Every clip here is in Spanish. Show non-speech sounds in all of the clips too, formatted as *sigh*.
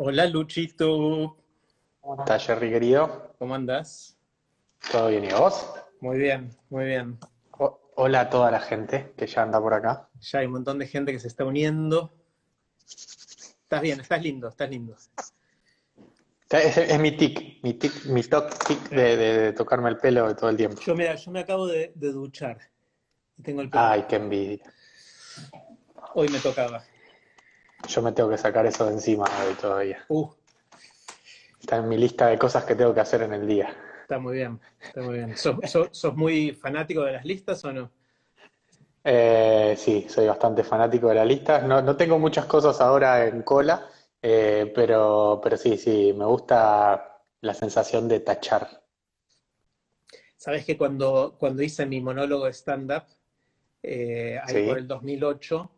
Hola Luchito. ¿Cómo estás, Jerry, querido? ¿Cómo andas? ¿Todo bien y vos? Muy bien, muy bien. hola a toda la gente que ya anda por acá. Ya hay un montón de gente que se está uniendo. Estás bien, estás lindo, estás lindo. Es, mi tic, mi tic, mi toc tic de, tocarme el pelo todo el tiempo. Yo, mira, yo me acabo de, duchar. tengo el pelo. Ay, qué envidia. Hoy me tocaba. Yo me tengo que sacar eso de encima hoy todavía. Uh. Está en mi lista de cosas que tengo que hacer en el día. Está muy bien, está muy bien. ¿Sos, muy fanático de las listas o no? Eh, sí, soy bastante fanático de las listas. No, tengo muchas cosas ahora en cola, eh, pero, pero sí, sí, me gusta la sensación de tachar. Sabes que cuando, cuando hice mi monólogo stand-up, eh, ahí por el 2008,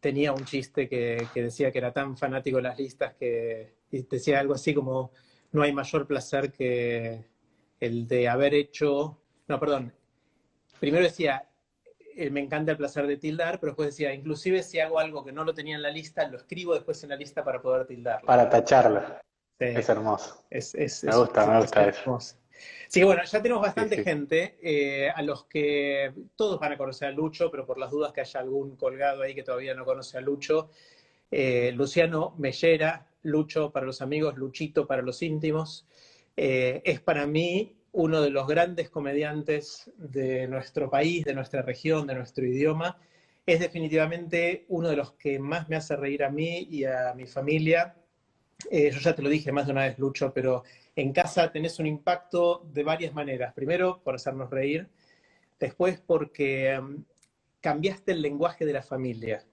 tenía un chiste que, decía que era tan fanático de las listas que decía algo así como, no hay mayor placer que el de haber hecho, no, perdón, primero decía, eh, me encanta el placer de tildar, pero después decía, inclusive si hago algo que no lo tenía en la lista, lo escribo después en la lista para poder tildar. Para tacharlo. Es hermoso. me gusta, me gusta eso. Sí, bueno, ya tenemos bastante gente eh, a los que todos van a conocer a Lucho, pero por las dudas que haya algún colgado ahí que todavía no conoce a Lucho. Eh, Luciano Mellera, Lucho para los amigos, Luchito para los íntimos. Eh, es para mí uno de los grandes comediantes de nuestro país, de nuestra región, de nuestro idioma. Es definitivamente uno de los que más me hace reír a mí y a mi familia. Yo ya te lo dije más de una vez, Lucho, pero en casa tenés un impacto de varias maneras. Primero, por hacernos reír. Después, porque um, cambiaste el lenguaje de la familia.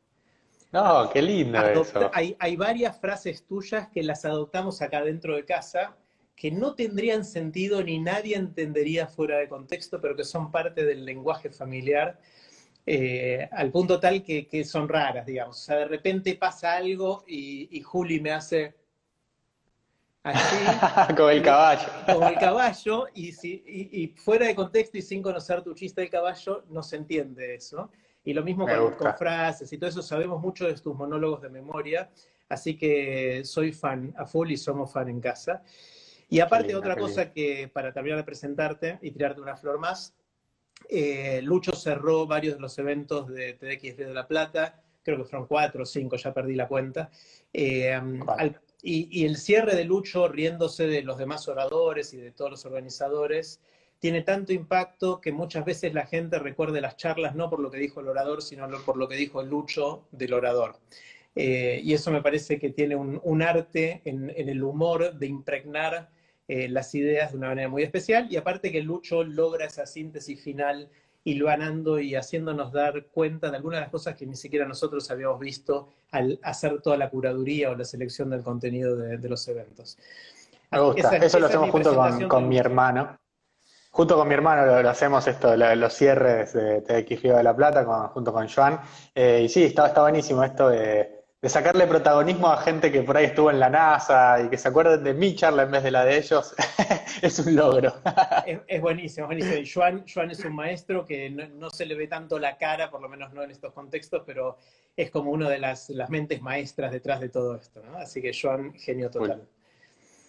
No, qué lindo eso. Hay, hay, varias frases tuyas que las adoptamos acá dentro de casa que no tendrían sentido ni nadie entendería fuera de contexto, pero que son parte del lenguaje familiar, eh, al punto tal que, son raras, digamos. O sea, de repente pasa algo y, y Juli me hace, Así, *laughs* como el caballo. Como el caballo, y, si, y, fuera de contexto y sin conocer tu chiste del caballo, no se entiende eso. Y lo mismo con, frases y todo eso, sabemos mucho de tus monólogos de memoria, así que soy fan a full y somos fan en casa. Y aparte, otra cosa que para terminar de presentarte y tirarte una flor más, eh, Lucho cerró varios de los eventos de TDX de La Plata, creo que fueron cuatro o cinco, ya perdí la cuenta. Eh, al, y, el cierre de Lucho riéndose de los demás oradores y de todos los organizadores tiene tanto impacto que muchas veces la gente recuerde las charlas no por lo que dijo el orador, sino por lo que dijo Lucho del orador. Eh, y eso me parece que tiene un, arte en, el humor de impregnar eh, las ideas de una manera muy especial y aparte que Lucho logra esa síntesis final hilvanando y haciéndonos dar cuenta de algunas de las cosas que ni siquiera nosotros habíamos visto al hacer toda la curaduría o la selección del contenido de, los eventos. Me gusta, eso lo hacemos junto con, mi hermano. Junto con mi hermano lo, hacemos esto, los cierres de TX de la Plata, junto con Joan. Eh, y sí, está, está buenísimo esto de, de sacarle protagonismo a gente que por ahí estuvo en la NASA y que se acuerden de mi charla en vez de la de ellos, *laughs* es un logro. es, buenísimo, es buenísimo. Joan, es un maestro que no, se le ve tanto la cara, por lo menos no en estos contextos, pero es como una de las, las mentes maestras detrás de todo esto. ¿no? Así que Joan, genio total.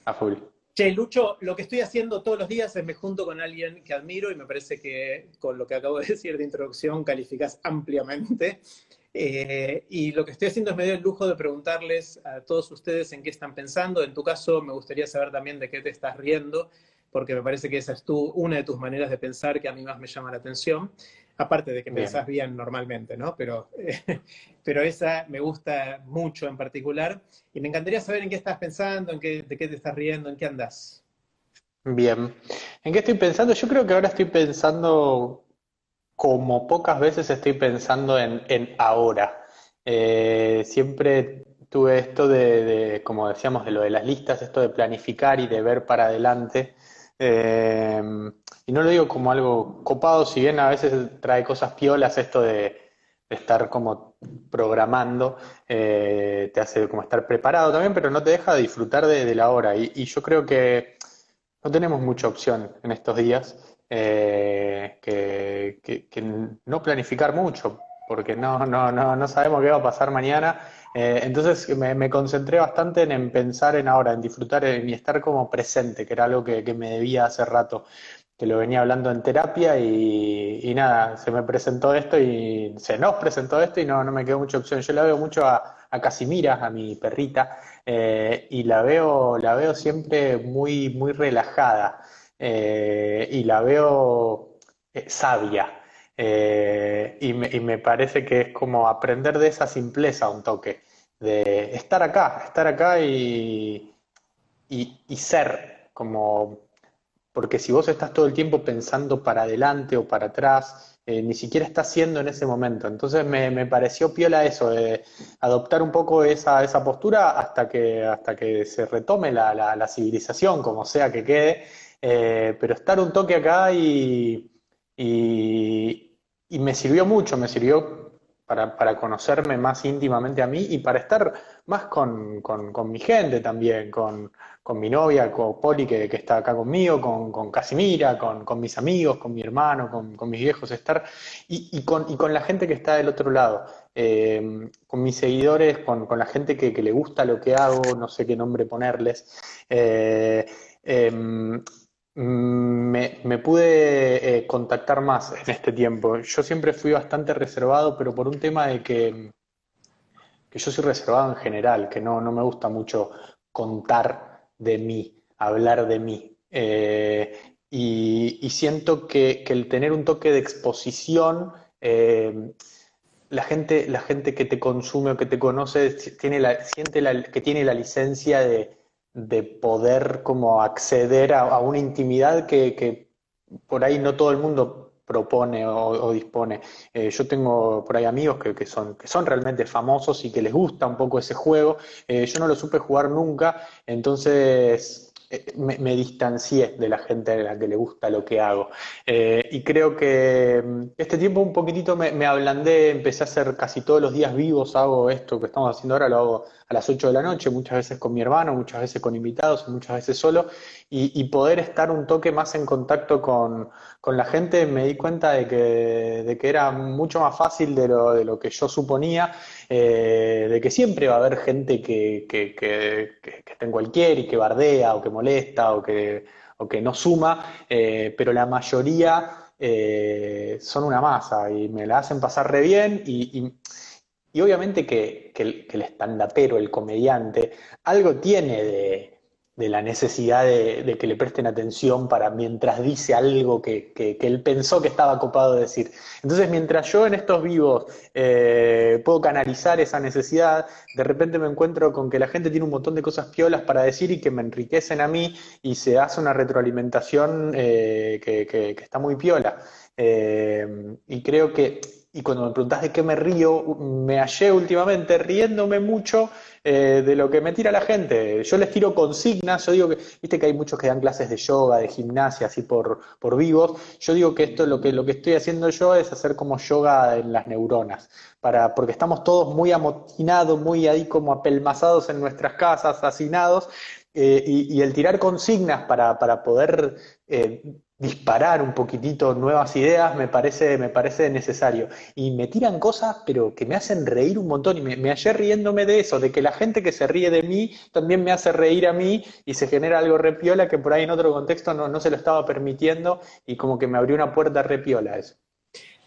A full. Che, Lucho, lo que estoy haciendo todos los días es me junto con alguien que admiro y me parece que con lo que acabo de decir de introducción calificas ampliamente. Eh, y lo que estoy haciendo es medio el lujo de preguntarles a todos ustedes en qué están pensando. En tu caso, me gustaría saber también de qué te estás riendo, porque me parece que esa es tú, una de tus maneras de pensar que a mí más me llama la atención. Aparte de que pensás bien normalmente, ¿no? Pero, *laughs* pero esa me gusta mucho en particular. Y me encantaría saber en qué estás pensando, en qué, de qué te estás riendo, en qué andás. Bien. ¿En qué estoy pensando? Yo creo que ahora estoy pensando como pocas veces estoy pensando en, ahora. Eh, siempre tuve esto de, como decíamos, de lo de las listas, esto de planificar y de ver para adelante. Eh, y no lo digo como algo copado, si bien a veces trae cosas piolas esto de, estar como programando, eh, te hace como estar preparado también, pero no te deja de disfrutar de, la hora. y, yo creo que no tenemos mucha opción en estos días eh, que, no planificar mucho, porque no, no, no, no sabemos qué va a pasar mañana. Eh, entonces me, concentré bastante en, pensar en ahora, en disfrutar y estar como presente, que era algo que, me debía hace rato, que lo venía hablando en terapia y, nada, se me presentó esto y se nos presentó esto y no, no me quedó mucha opción. Yo la veo mucho a, a Casimira, a mi perrita, eh, y la veo, la veo siempre muy, muy relajada. Eh, y la veo eh, sabia. Eh, y, me, parece que es como aprender de esa simpleza un toque, de estar acá, estar acá y, y, ser como, porque si vos estás todo el tiempo pensando para adelante o para atrás, ni siquiera estás siendo en ese momento. Entonces me, pareció piola eso, de adoptar un poco esa, esa postura hasta que, hasta que se retome la, la civilización, como sea que quede, eh, pero estar un toque acá y, y, me sirvió mucho, me sirvió para, conocerme más íntimamente a mí y para estar más con, mi gente también, con, mi novia, con Poli que, está acá conmigo, con, Casimira, con, mis amigos, con mi hermano, con, mis viejos, estar y, con, la gente que está del otro lado. Eh, con mis seguidores, con, la gente que, le gusta lo que hago, no sé qué nombre ponerles. Eh, em, me, pude eh, contactar más *laughs* en este tiempo. Yo siempre fui bastante reservado, pero por un tema de que, que yo soy reservado en general, que no, no me gusta mucho contar de mí, hablar de mí. Eh, y, siento que, el tener un toque de exposición, eh, la, gente, la gente que te consume o que te conoce tiene la, siente la, que tiene la licencia de, de poder como acceder a, una intimidad que, por ahí no todo el mundo propone o, dispone. Eh, yo tengo por ahí amigos que, son, que son realmente famosos y que les gusta un poco ese juego. Eh, yo no lo supe jugar nunca, entonces eh, me, distancié de la gente a la que le gusta lo que hago. Y creo que mm, este tiempo un poquitito me, me, ablandé, empecé a hacer casi todos los días vivos, hago esto que estamos haciendo ahora, lo hago a las 8 de la noche, muchas veces con mi hermano, muchas veces con invitados, muchas veces solo, y, poder estar un toque más en contacto con, la gente, me di cuenta de que, de que era mucho más fácil de lo, de lo que yo suponía eh, de que siempre va a haber gente que, que, que, está en cualquier y que bardea o que molesta o que, o que no suma, eh, pero la mayoría eh, son una masa y me la hacen pasar re bien y, obviamente que, que el, que el estandapero, el comediante, algo tiene de la necesidad de, que le presten atención para mientras dice algo que, él pensó que estaba copado de decir. Entonces, mientras yo en estos vivos eh, puedo canalizar esa necesidad, de repente me encuentro con que la gente tiene un montón de cosas piolas para decir y que me enriquecen a mí y se hace una retroalimentación eh, que, está muy piola. Eh, y creo que, y cuando me preguntás de qué me río, me hallé últimamente riéndome mucho eh, de lo que me tira la gente. Yo les tiro consignas, yo digo que, viste que hay muchos que dan clases de yoga, de gimnasia, así por, por vivos. Yo digo que esto lo que, lo que estoy haciendo yo es hacer como yoga en las neuronas, para, porque estamos todos muy amotinados, muy ahí como apelmazados en nuestras casas, hacinados, eh, y, el tirar consignas para, para poder eh, disparar un poquitito nuevas ideas me parece, me parece necesario. Y me tiran cosas, pero que me hacen reír un montón. Y me, me hallé riéndome de eso, de que la gente que se ríe de mí también me hace reír a mí y se genera algo repiola que por ahí en otro contexto no, no se lo estaba permitiendo y como que me abrió una puerta repiola eso.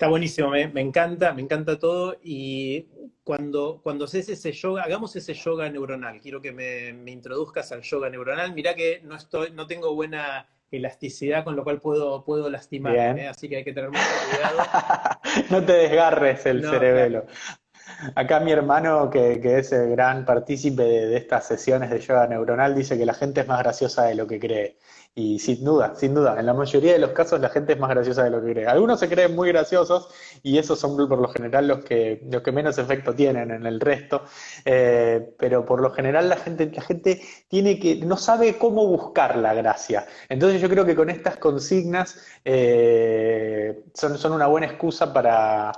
Está buenísimo, me, encanta, me encanta todo. Y cuando, cuando haces ese yoga, hagamos ese yoga neuronal. Quiero que me, me introduzcas al yoga neuronal. Mirá que no estoy, no tengo buena elasticidad, con lo cual puedo, puedo lastimar, ¿eh? así que hay que tener mucho cuidado. *laughs* no te desgarres el cerebelo. Acá mi hermano, que, es el gran partícipe de, estas sesiones de yoga neuronal, dice que la gente es más graciosa de lo que cree. Y sin duda, sin duda, en la mayoría de los casos la gente es más graciosa de lo que cree. Algunos se creen muy graciosos y esos son por lo general los que, los que menos efecto tienen en el resto. Eh, pero por lo general la gente, la gente tiene que, no sabe cómo buscar la gracia. Entonces yo creo que con estas consignas eh, son, son una buena excusa para,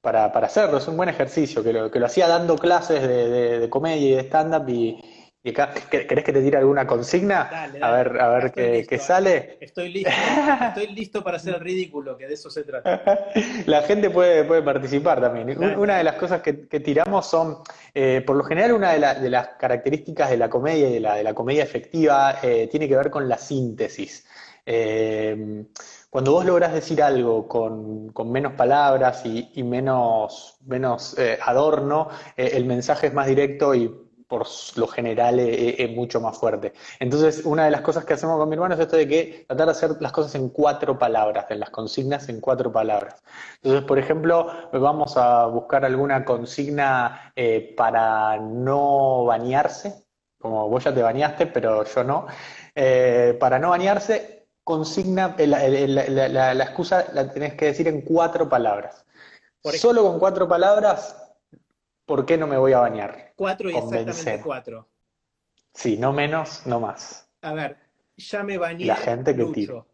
para, hacerlo. Es un buen ejercicio, que lo, que lo hacía dando clases de, de comedia y de stand-up y ¿Querés que te tire alguna consigna? A ver, a ver qué, sale. Estoy listo, estoy listo para hacer el ridículo, que de eso se trata. *laughs* La gente puede, puede participar también. Una de las cosas que, tiramos son, eh, por lo general, una de, las características de la comedia y de la, de la comedia efectiva eh, tiene que ver con la síntesis. Eh, cuando vos lográs decir algo con, menos palabras y, menos, menos adorno, el mensaje es más directo y por lo general es, mucho más fuerte. Entonces, una de las cosas que hacemos con mi hermano es esto de que tratar de hacer las cosas en cuatro palabras, en las consignas en cuatro palabras. Entonces, por ejemplo, vamos a buscar alguna consigna eh, para no bañarse, como vos ya te bañaste, pero yo no. Eh, para no bañarse, consigna, eh, la, la, excusa la tenés que decir en cuatro palabras. Solo con cuatro palabras ¿por qué no me voy a bañar? Cuatro y exactamente cuatro. Sí, no menos, no más. A ver, ya me bañé. La gente que Lucho.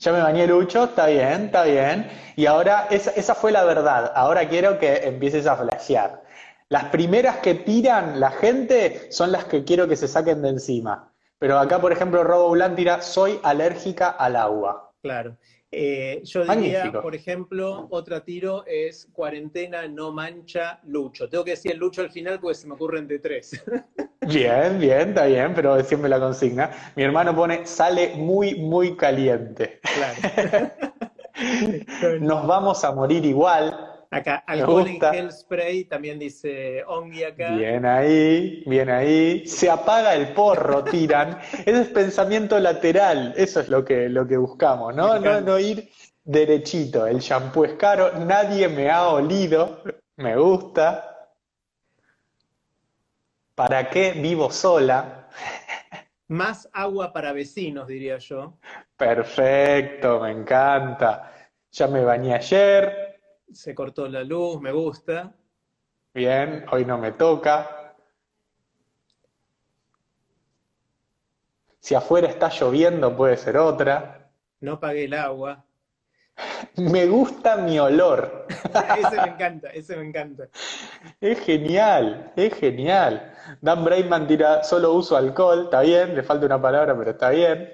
Ya me bañé Lucho, está bien, está bien. Y ahora, esa, esa fue la verdad. Ahora quiero que empieces a flashear. Las primeras que tiran la gente son las que quiero que se saquen de encima. Pero acá, por ejemplo, Robo Blanc tira, soy alérgica al agua. Claro. Eh, yo diría, por ejemplo, otra tiro es cuarentena no mancha Lucho. Tengo que decir el Lucho al final porque se me ocurren de tres. *laughs* Bien, bien, está bien, pero siempre la consigna. Mi hermano pone, sale muy, muy caliente. Claro. *laughs* *laughs* Nos vamos a morir igual. Acá, alcohol en gel spray, también dice Ongi acá. Bien ahí, bien ahí. Se apaga el porro, tiran. *laughs* Ese es pensamiento lateral, eso es lo que, lo que buscamos, ¿no? No, no ir derechito. El shampoo es caro, nadie me ha olido, me gusta. ¿Para qué vivo sola? *laughs* Más agua para vecinos, diría yo. Perfecto, me encanta. Ya me bañé ayer, se cortó la luz, me gusta. Bien, hoy no me toca. Si afuera está lloviendo puede ser otra. No pagué el agua. *laughs* Me gusta mi olor. *laughs* ese me encanta, ese me encanta. Es genial, es genial. Dan Brayman tira, solo uso alcohol, está bien, le falta una palabra, pero está bien.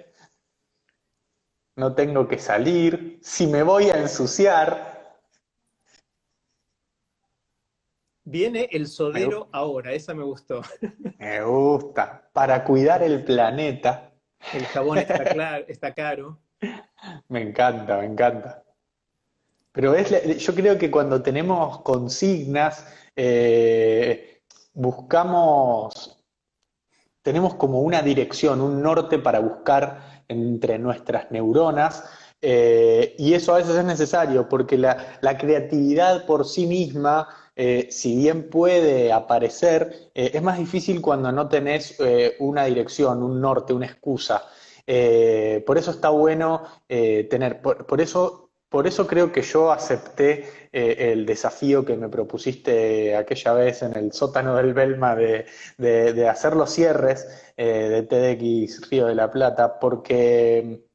No tengo que salir. Si me voy a ensuciar, Viene el sodero ahora, esa me gustó. *laughs* Me gusta. Para cuidar el planeta. El jabón está, *laughs* claro, está caro. Me encanta, me encanta. Pero es, yo creo que cuando tenemos consignas, eh, buscamos, tenemos como una dirección, un norte para buscar entre nuestras neuronas, eh, y eso a veces es necesario, porque la, la creatividad por sí misma eh, si bien puede aparecer, eh, es más difícil cuando no tenés eh, una dirección, un norte, una excusa. por eso está bueno tener, por, eso, por eso creo que yo acepté el desafío que me propusiste aquella vez en el sótano del Belma de, de hacer los cierres de TDX Río de la Plata, porque,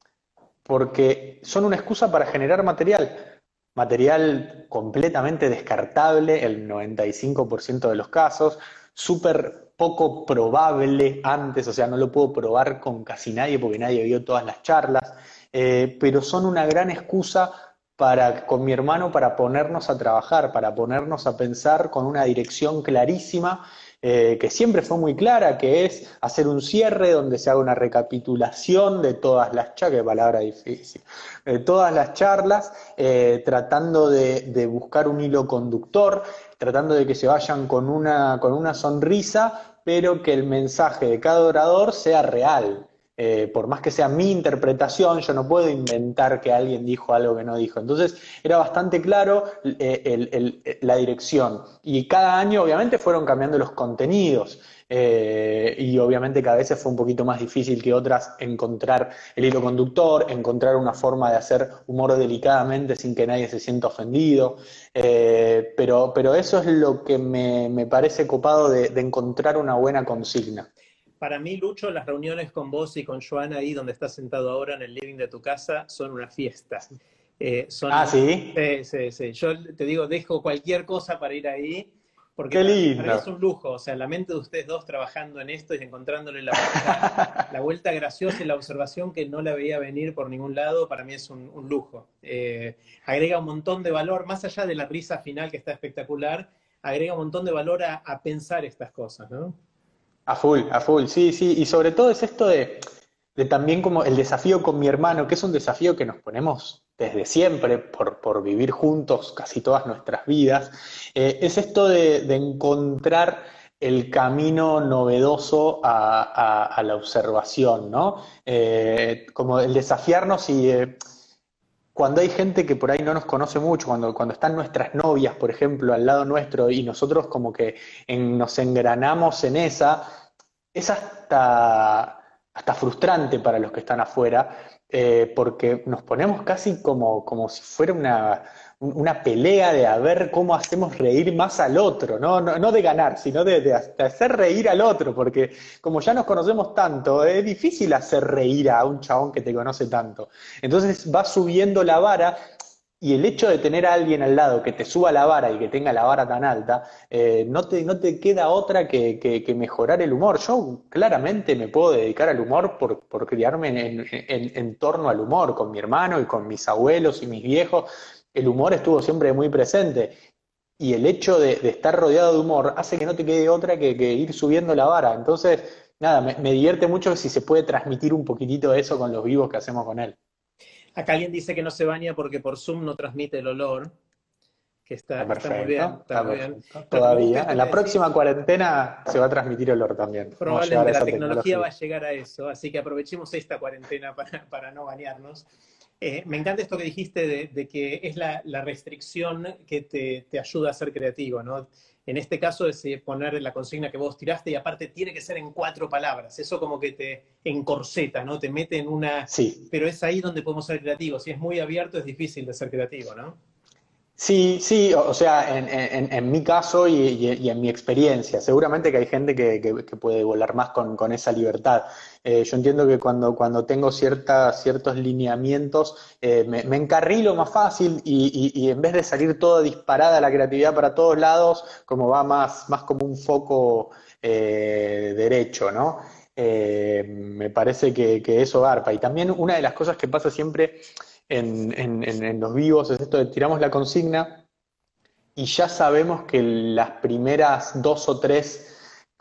porque son una excusa para generar material material completamente descartable el 95% de los casos, súper poco probable antes, o sea, no lo puedo probar con casi nadie porque nadie vio todas las charlas, eh, pero son una gran excusa para, con mi hermano para ponernos a trabajar, para ponernos a pensar con una dirección clarísima eh, que siempre fue muy clara, que es hacer un cierre donde se haga una recapitulación de todas las charlas, palabra difícil, de todas las charlas, eh, tratando de, buscar un hilo conductor, tratando de que se vayan con una, con una sonrisa, pero que el mensaje de cada orador sea real. Eh, por más que sea mi interpretación, yo no puedo inventar que alguien dijo algo que no dijo. Entonces era bastante claro eh, la dirección. Y cada año obviamente fueron cambiando los contenidos. Eh, y obviamente cada vez fue un poquito más difícil que otras encontrar el hilo conductor, encontrar una forma de hacer humor delicadamente sin que nadie se sienta ofendido. pero, pero eso es lo que me, parece copado de encontrar una buena consigna para mí, Lucho, las reuniones con vos y con Joana ahí donde estás sentado ahora en el living de tu casa son una fiesta. Eh, ah, ¿sí? Sí, sí, sí. Yo te digo, dejo cualquier cosa para ir ahí. Porque Qué lindo. es un lujo. O sea, la mente de ustedes dos trabajando en esto y encontrándole la vuelta, *laughs* la vuelta graciosa y la observación que no la veía venir por ningún lado, para mí es un, lujo. Eh, agrega un montón de valor, más allá de la risa final que está espectacular, agrega un montón de valor a, a pensar estas cosas, ¿no? A full, a full, sí, sí. Y sobre todo es esto de, también como el desafío con mi hermano, que es un desafío que nos ponemos desde siempre por, vivir juntos casi todas nuestras vidas, eh, es esto de, encontrar el camino novedoso a, la observación, ¿no? Eh, como el desafiarnos y... Eh, cuando hay gente que por ahí no nos conoce mucho, cuando, cuando están nuestras novias, por ejemplo, al lado nuestro y nosotros como que nos engranamos en esa, es hasta, hasta frustrante para los que están afuera, eh, porque nos ponemos casi como, como si fuera una, una pelea de a ver cómo hacemos reír más al otro, no, no, de ganar, sino de, hacer reír al otro, porque como ya nos conocemos tanto, es difícil hacer reír a un chabón que te conoce tanto. Entonces va subiendo la vara y el hecho de tener a alguien al lado que te suba la vara y que tenga la vara tan alta, eh, no, te, no te queda otra que, mejorar el humor. Yo claramente me puedo dedicar al humor por, por criarme en, en torno al humor, con mi hermano y con mis abuelos y mis viejos el humor estuvo siempre muy presente. Y el hecho de, estar rodeado de humor hace que no te quede otra que, ir subiendo la vara. Entonces, nada, me, divierte mucho si se puede transmitir un poquitito eso con los vivos que hacemos con él. Acá alguien dice que no se baña porque por Zoom no transmite el olor. Que está, muy bien. Todavía. En la próxima cuarentena se va a transmitir olor también. Probablemente la tecnología, va a llegar a eso, así que aprovechemos esta cuarentena para, para no bañarnos. Eh, me encanta esto que dijiste de, que es la, restricción que te, ayuda a ser creativo, ¿no? En este caso es eh, poner la consigna que vos tiraste y aparte tiene que ser en cuatro palabras. Eso como que te encorseta, ¿no? Te mete en una... Sí. Pero es ahí donde podemos ser creativos. Si es muy abierto es difícil de ser creativo, ¿no? Sí, sí, o sea, en, mi caso y, en mi experiencia, seguramente que hay gente que, puede volar más con, esa libertad. Eh, yo entiendo que cuando, cuando tengo ciertas, ciertos lineamientos, eh, me, encarrilo más fácil y, en vez de salir toda disparada la creatividad para todos lados, como va más, más como un foco eh, derecho, ¿no? me parece que, que eso garpa. Y también una de las cosas que pasa siempre en, los vivos es esto de tiramos la consigna y ya sabemos que las primeras dos o tres,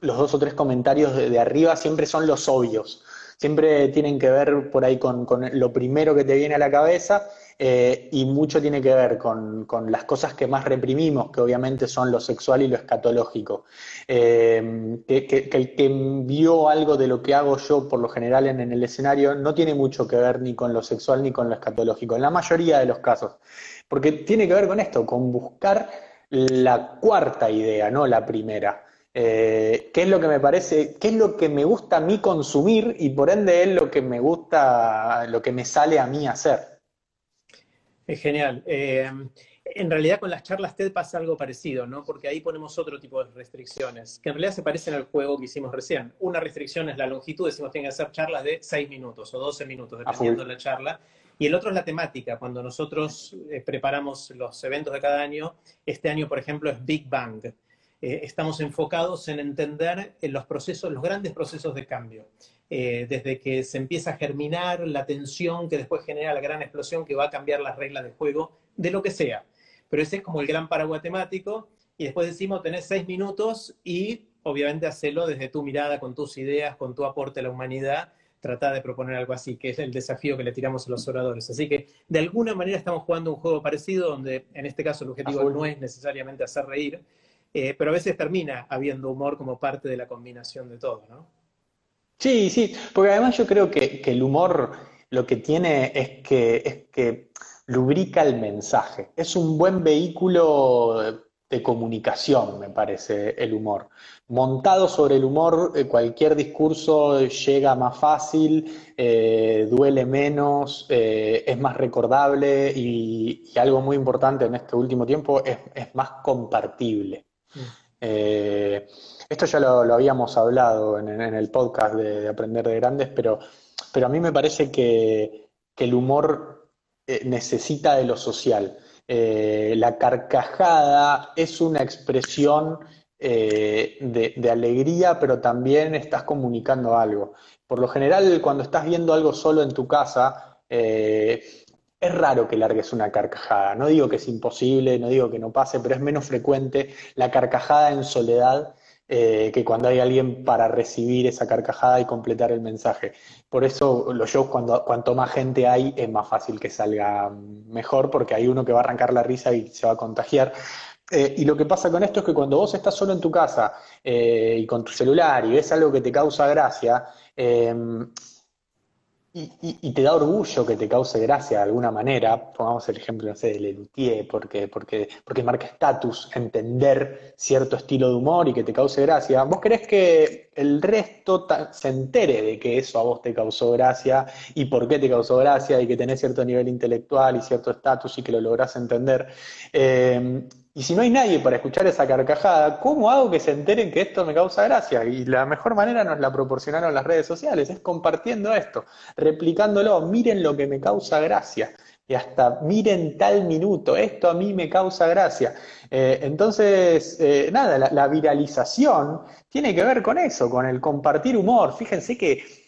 los dos o tres comentarios de, arriba siempre son los obvios. Siempre tienen que ver por ahí con, lo primero que te viene a la cabeza eh, y mucho tiene que ver con, las cosas que más reprimimos, que obviamente son lo sexual y lo escatológico. Eh, que, el que vio algo de lo que hago yo por lo general en, el escenario no tiene mucho que ver ni con lo sexual ni con lo escatológico, en la mayoría de los casos. Porque tiene que ver con esto, con buscar la cuarta idea, no la primera. Eh, qué es lo que me parece, qué es lo que me gusta a mí consumir y por ende es lo que me gusta, lo que me sale a mí hacer. Es genial. Eh, en realidad con las charlas TED pasa algo parecido, ¿no? Porque ahí ponemos otro tipo de restricciones, que en realidad se parecen al juego que hicimos recién. Una restricción es la longitud, decimos que tienen que hacer charlas de 6 minutos o 12 minutos, dependiendo de la charla. Y el otro es la temática. Cuando nosotros eh, preparamos los eventos de cada año, este año, por ejemplo, es Big Bang. Eh, estamos enfocados en entender los procesos, los grandes procesos de cambio. Eh, desde que se empieza a germinar la tensión que después genera la gran explosión que va a cambiar las reglas de juego de lo que sea. Pero ese es como el gran paraguas temático y después decimos, tenés seis minutos y obviamente hacelo desde tu mirada, con tus ideas, con tu aporte a la humanidad, tratar de proponer algo así, que es el desafío que le tiramos a los oradores. Así que de alguna manera estamos jugando un juego parecido, donde en este caso el objetivo no es necesariamente hacer reír, eh, pero a veces termina habiendo humor como parte de la combinación de todo, ¿no? Sí, sí, porque además yo creo que, el humor lo que tiene es que, es que lubrica el mensaje. Es un buen vehículo de comunicación, me parece, el humor. Montado sobre el humor, eh, cualquier discurso llega más fácil, eh, duele menos, es más recordable y, algo muy importante en este último tiempo es, más compartible. Mm. esto ya lo, habíamos hablado en, el podcast de, Aprender de Grandes, pero, pero a mí me parece que, que el humor necesita de lo social. Eh, la carcajada es una expresión eh, de, alegría, pero también estás comunicando algo. Por lo general, cuando estás viendo algo solo en tu casa, eh, es raro que largues una carcajada. No digo que es imposible, no digo que no pase, pero es menos frecuente la carcajada en soledad eh, que cuando hay alguien para recibir esa carcajada y completar el mensaje. Por eso los shows, cuando, cuanto más gente hay, es más fácil que salga mejor, porque hay uno que va a arrancar la risa y se va a contagiar. Eh, y lo que pasa con esto es que cuando vos estás solo en tu casa eh, y con tu celular y ves algo que te causa gracia, y, te da orgullo que te cause gracia de alguna manera, pongamos el ejemplo, no sé, de Lelutier, porque, porque, porque marca estatus entender cierto estilo de humor y que te cause gracia, vos querés que el resto se entere de que eso a vos te causó gracia y por qué te causó gracia y que tenés cierto nivel intelectual y cierto estatus y que lo lográs entender. Eh, y si no hay nadie para escuchar esa carcajada, ¿cómo hago que se enteren que esto me causa gracia? Y la mejor manera nos la proporcionaron las redes sociales, es compartiendo esto, replicándolo, miren lo que me causa gracia. Y hasta miren tal minuto, esto a mí me causa gracia. Eh, entonces, eh, nada, la viralización tiene que ver con eso, con el compartir humor. Fíjense que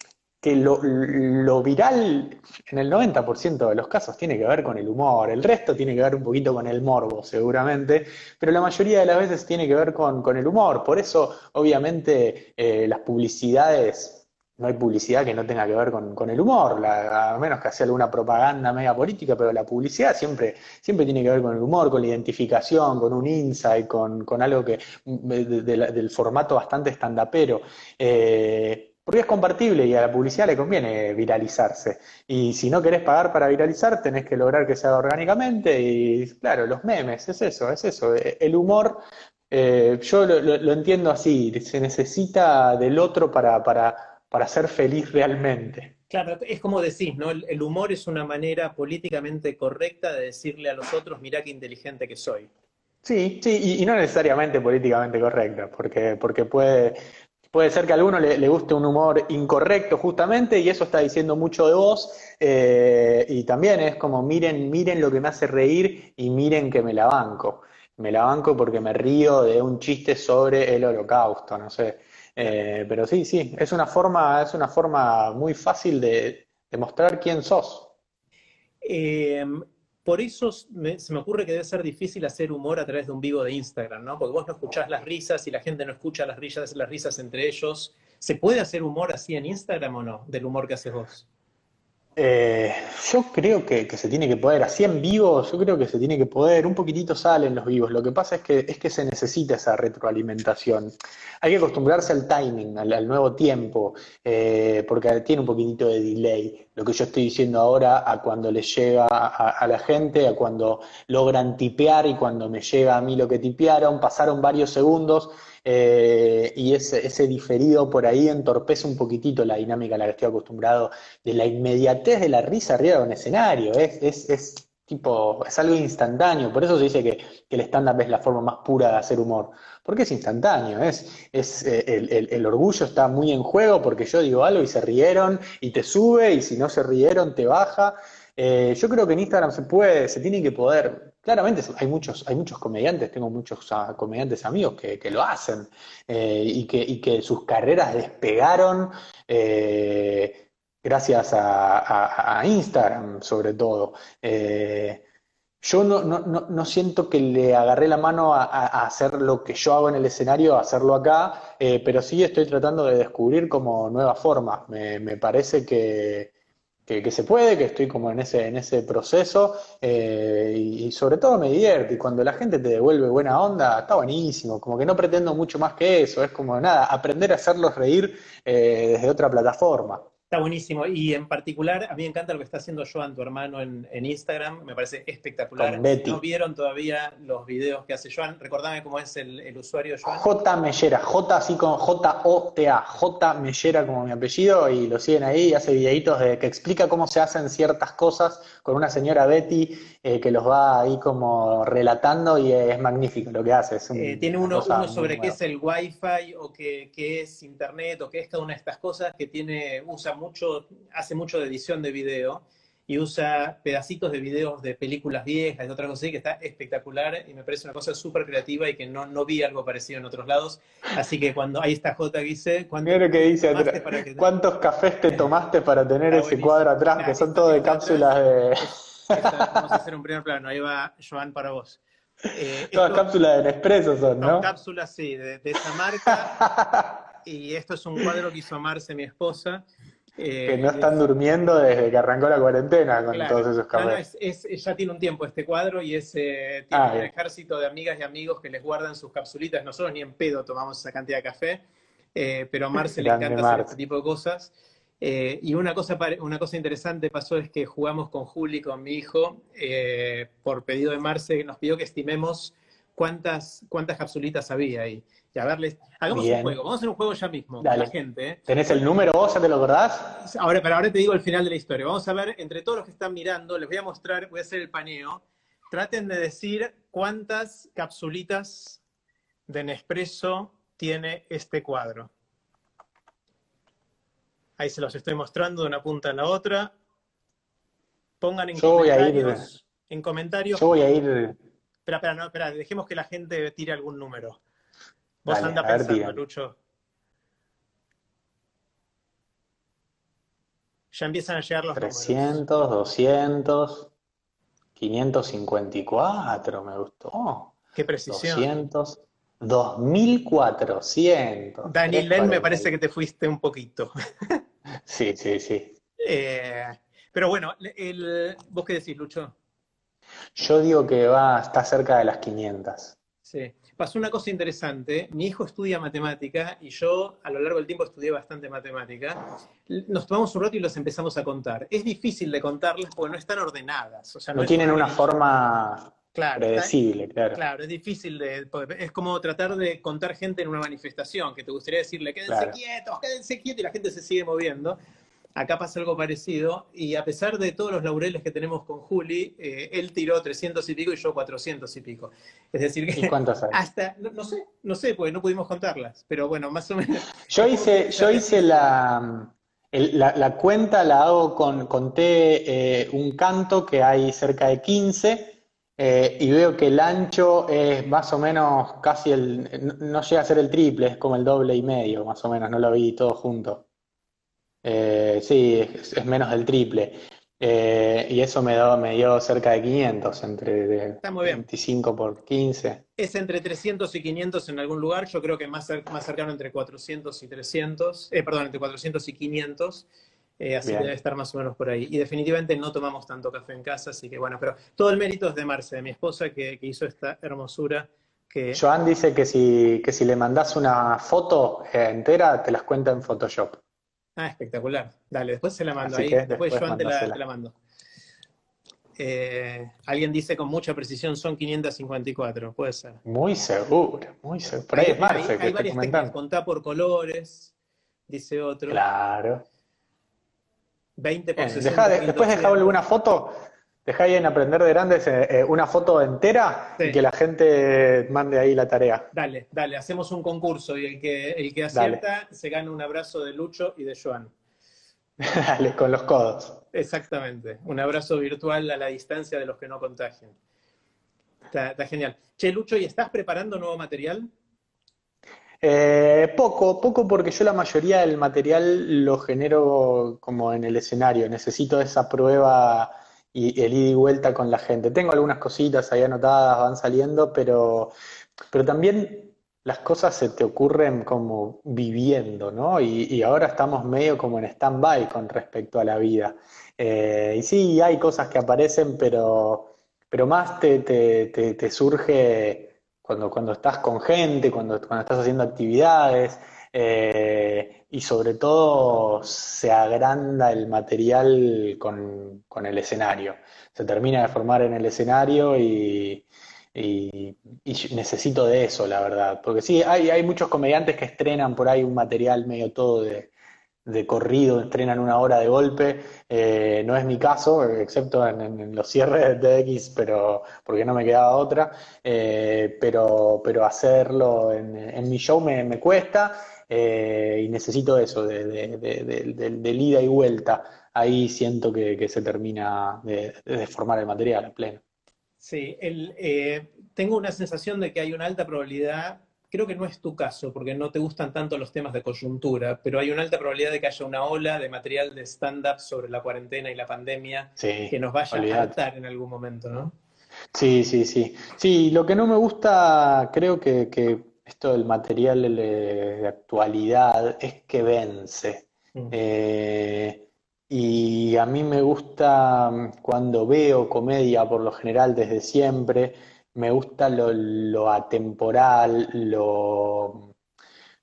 que lo, viral en el 90% de los casos tiene que ver con el humor, el resto tiene que ver un poquito con el morbo seguramente, pero la mayoría de las veces tiene que ver con, el humor. Por eso, obviamente, eh, las publicidades, no hay publicidad que no tenga que ver con, el humor, a menos que sea alguna propaganda media política, pero la publicidad siempre, siempre tiene que ver con el humor, con la identificación, con un insight, con, algo que del formato bastante estandapero. Eh, porque es compartible y a la publicidad le conviene viralizarse. Y si no querés pagar para viralizar, tenés que lograr que se haga orgánicamente. Y claro, los memes, es eso, es eso. E, el humor, eh, yo lo, entiendo así, se necesita del otro para, para, ser feliz realmente. Claro, es como decís, ¿no? El, humor es una manera políticamente correcta de decirle a los otros, mira qué inteligente que soy. Sí, sí, y, no necesariamente políticamente correcta, porque, porque puede, Puede ser que a alguno le, guste un humor incorrecto justamente y eso está diciendo mucho de vos eh, y también es como miren, miren lo que me hace reír y miren que me la banco. Me la banco porque me río de un chiste sobre el holocausto, no sé. Eh, pero sí, sí, es una forma, es una forma muy fácil de, demostrar quién sos. Eh, por eso se me ocurre que debe ser difícil hacer humor a través de un vivo de Instagram, ¿no? Porque vos no escuchás las risas y la gente no escucha las risas, las risas entre ellos. ¿Se puede hacer humor así en Instagram o no? Del humor que haces vos. Eh, yo creo que, se tiene que poder, así en vivo, yo creo que se tiene que poder, un poquitito salen los vivos, lo que pasa es que, es que se necesita esa retroalimentación. Hay que acostumbrarse al timing, al, nuevo tiempo, eh, porque tiene un poquitito de delay lo que yo estoy diciendo ahora a cuando les llega a, la gente, a cuando logran tipear y cuando me llega a mí lo que tipearon, pasaron varios segundos eh, y ese, diferido por ahí entorpece un poquitito la dinámica a la que estoy acostumbrado, de la inmediatez de la risa arriba de un escenario, es, es, tipo, es algo instantáneo, por eso se dice que, el stand-up es la forma más pura de hacer humor, porque es instantáneo, es, es eh, el, orgullo está muy en juego porque yo digo algo y se rieron y te sube y si no se rieron te baja. Eh, yo creo que en Instagram se puede, se tiene que poder claramente hay muchos, hay muchos comediantes, tengo muchos ah, comediantes amigos que, lo hacen eh, y, que, que, sus carreras despegaron eh, gracias a, Instagram, sobre todo. Eh, yo no, no, no, siento que le agarré la mano a, hacer lo que yo hago en el escenario, a hacerlo acá, pero sí estoy tratando de descubrir como nuevas formas. Me, me parece que, que, se puede, que estoy como en ese, en ese proceso eh, y, sobre todo me divierte. Y cuando la gente te devuelve buena onda, está buenísimo. Como que no pretendo mucho más que eso. Es como nada, aprender a hacerlos reír eh, desde otra plataforma. Está buenísimo. Y en particular, a mí me encanta lo que está haciendo Joan, tu hermano, en, Instagram. Me parece espectacular. Si no vieron todavía los videos que hace Joan, recordame cómo es el, usuario Joan. J Mellera, J así como J-O-T-A, J Mellera como mi apellido, y lo siguen ahí, hace videitos de que explica cómo se hacen ciertas cosas con una señora Betty eh, que los va ahí como relatando y es magnífico lo que hace. Eh, tiene uno, sobre qué es el Wi-Fi o qué, qué, es Internet o qué es cada una de estas cosas que tiene, usa mucho, hace mucho de edición de video y usa pedacitos de videos de películas viejas y otras cosas así, que está espectacular y me parece una cosa súper creativa y que no, no vi algo parecido en otros lados. Así que cuando ahí está J que dice, ¿cuántos, que dice ¿cuántos cafés te *laughs* tomaste para tener ese cuadro atrás? que son todos de cápsulas de... vamos a hacer un primer plano, ahí va Joan para vos. Eh, *laughs* Todas cápsulas de Nespresso son, ¿no? cápsulas, sí, de, de esa *laughs* marca. y esto es un cuadro que hizo Marce, mi esposa, que eh, no están durmiendo desde que arrancó la cuarentena con todos esos cafés. ya tiene un tiempo este cuadro y es, eh, tiene ah, un ejército de amigas y amigos que les guardan sus capsulitas. Nosotros ni en pedo tomamos esa cantidad de café, eh, pero a Marce le encanta hacer este tipo de cosas. y una cosa, una cosa interesante pasó es que jugamos con Juli, con mi hijo, por pedido de Marce, nos pidió que estimemos cuántas, cuántas capsulitas había ahí a verles. Hagamos un juego, vamos a hacer un juego ya mismo con la gente. ¿eh? ¿Tenés el número vos? ¿Ya te lo acordás? Ahora, pero ahora te digo el final de la historia. Vamos a ver, entre todos los que están mirando, les voy a mostrar, voy a hacer el paneo. Traten de decir cuántas capsulitas de Nespresso tiene este cuadro. Ahí se los estoy mostrando de una punta a la otra. Pongan en comentarios. en comentarios. Yo voy a ir. Espera, espera, no, espera, dejemos que la gente tire algún número. Vos anda pensando, Lucho. Ya empiezan a llegar los 300, 200, 554, me gustó. Qué precisión. 200, 2400. Daniel me parece que te fuiste un poquito. *laughs* sí, sí, sí. Eh, pero bueno, el, ¿vos qué decís, Lucho? Yo digo que va, está cerca de las 500. Sí pasó una cosa interesante. Mi hijo estudia matemática y yo a lo largo del tiempo estudié bastante matemática. Nos tomamos un rato y los empezamos a contar. Es difícil de contarlas porque no están ordenadas. O sea, no, tienen una forma predecible, claro. Claro, es difícil de. Es como tratar de contar gente en una manifestación, que te gustaría decirle, quédense quietos, quédense quietos, y la gente se sigue moviendo. Acá pasa algo parecido, y a pesar de todos los laureles que tenemos con Juli, eh, él tiró 300 y pico y yo 400 y pico. Es decir, que cuántas *laughs* hasta, no, sé, no sé, porque no pudimos contarlas, pero bueno, más o menos. Yo hice, yo hice la, la, cuenta, la hago con, conté eh, un canto que hay cerca de 15, eh, y veo que el ancho es más o menos casi el, no llega a ser el triple, es como el doble y medio, más o menos, no lo vi todo junto. Eh, sí, es, menos del triple. Eh, y eso me, dio, me dio cerca de 500, entre Está muy 25 por 15. Es entre 300 y 500 en algún lugar, yo creo que más, más cercano entre 400 y 300, eh, perdón, entre 400 y 500. así debe estar más o menos por ahí. Y definitivamente no tomamos tanto café en casa, así que bueno, pero todo el mérito es de Marce, de mi esposa, que, hizo esta hermosura. Que... Joan dice que si, que si le mandas una foto entera, te las cuenta en Photoshop. Ah, espectacular. Dale, después se la mando ahí. Después, yo antes la, mando. Eh, alguien dice con mucha precisión son 554, puede ser. Muy seguro, muy seguro. Por ahí, es Marce, hay, hay varias técnicas, contá por colores, dice otro. Claro. 20 por Después dejado alguna foto Ahí en Aprender de Grandes eh, eh, una foto entera y que la gente mande ahí la tarea. Dale, dale, hacemos un concurso y el que, el que acierta se gana un abrazo de Lucho y de Joan. *laughs* dale, con los codos. Exactamente, un abrazo virtual a la distancia de los que no contagian. Está, genial. Che, Lucho, ¿y estás preparando nuevo material? Eh, poco, poco porque yo la mayoría del material lo genero como en el escenario. Necesito esa prueba y el ida y vuelta con la gente. Tengo algunas cositas ahí anotadas, van saliendo, pero, pero también las cosas se te ocurren como viviendo, ¿no? Y, ahora estamos medio como en stand-by con respecto a la vida. Eh, y sí, hay cosas que aparecen, pero, pero más te, te, surge cuando, cuando estás con gente, cuando, cuando estás haciendo actividades. Eh, y sobre todo se agranda el material con, con el escenario. Se termina de formar en el escenario y, necesito de eso, la verdad. Porque sí, hay, hay muchos comediantes que estrenan por ahí un material medio todo de, corrido, estrenan una hora de golpe. Eh, no es mi caso, excepto en, los cierres de TX, pero porque no me quedaba otra. Eh, pero, pero hacerlo en, mi show me, me cuesta eh, y necesito eso, de, de, ida y vuelta. Ahí siento que, se termina de, formar el material en pleno. Sí, eh, tengo una sensación de que hay una alta probabilidad, creo que no es tu caso, porque no te gustan tanto los temas de coyuntura, pero hay una alta probabilidad de que haya una ola de material de stand-up sobre la cuarentena y la pandemia que nos vaya a adaptar en algún momento, ¿no? Sí, sí, sí. Sí, lo que no me gusta, creo que, esto del material de actualidad es que vence. Mm. Eh, y a mí me gusta mm, cuando veo comedia, por lo general desde siempre, me gusta lo, atemporal, lo...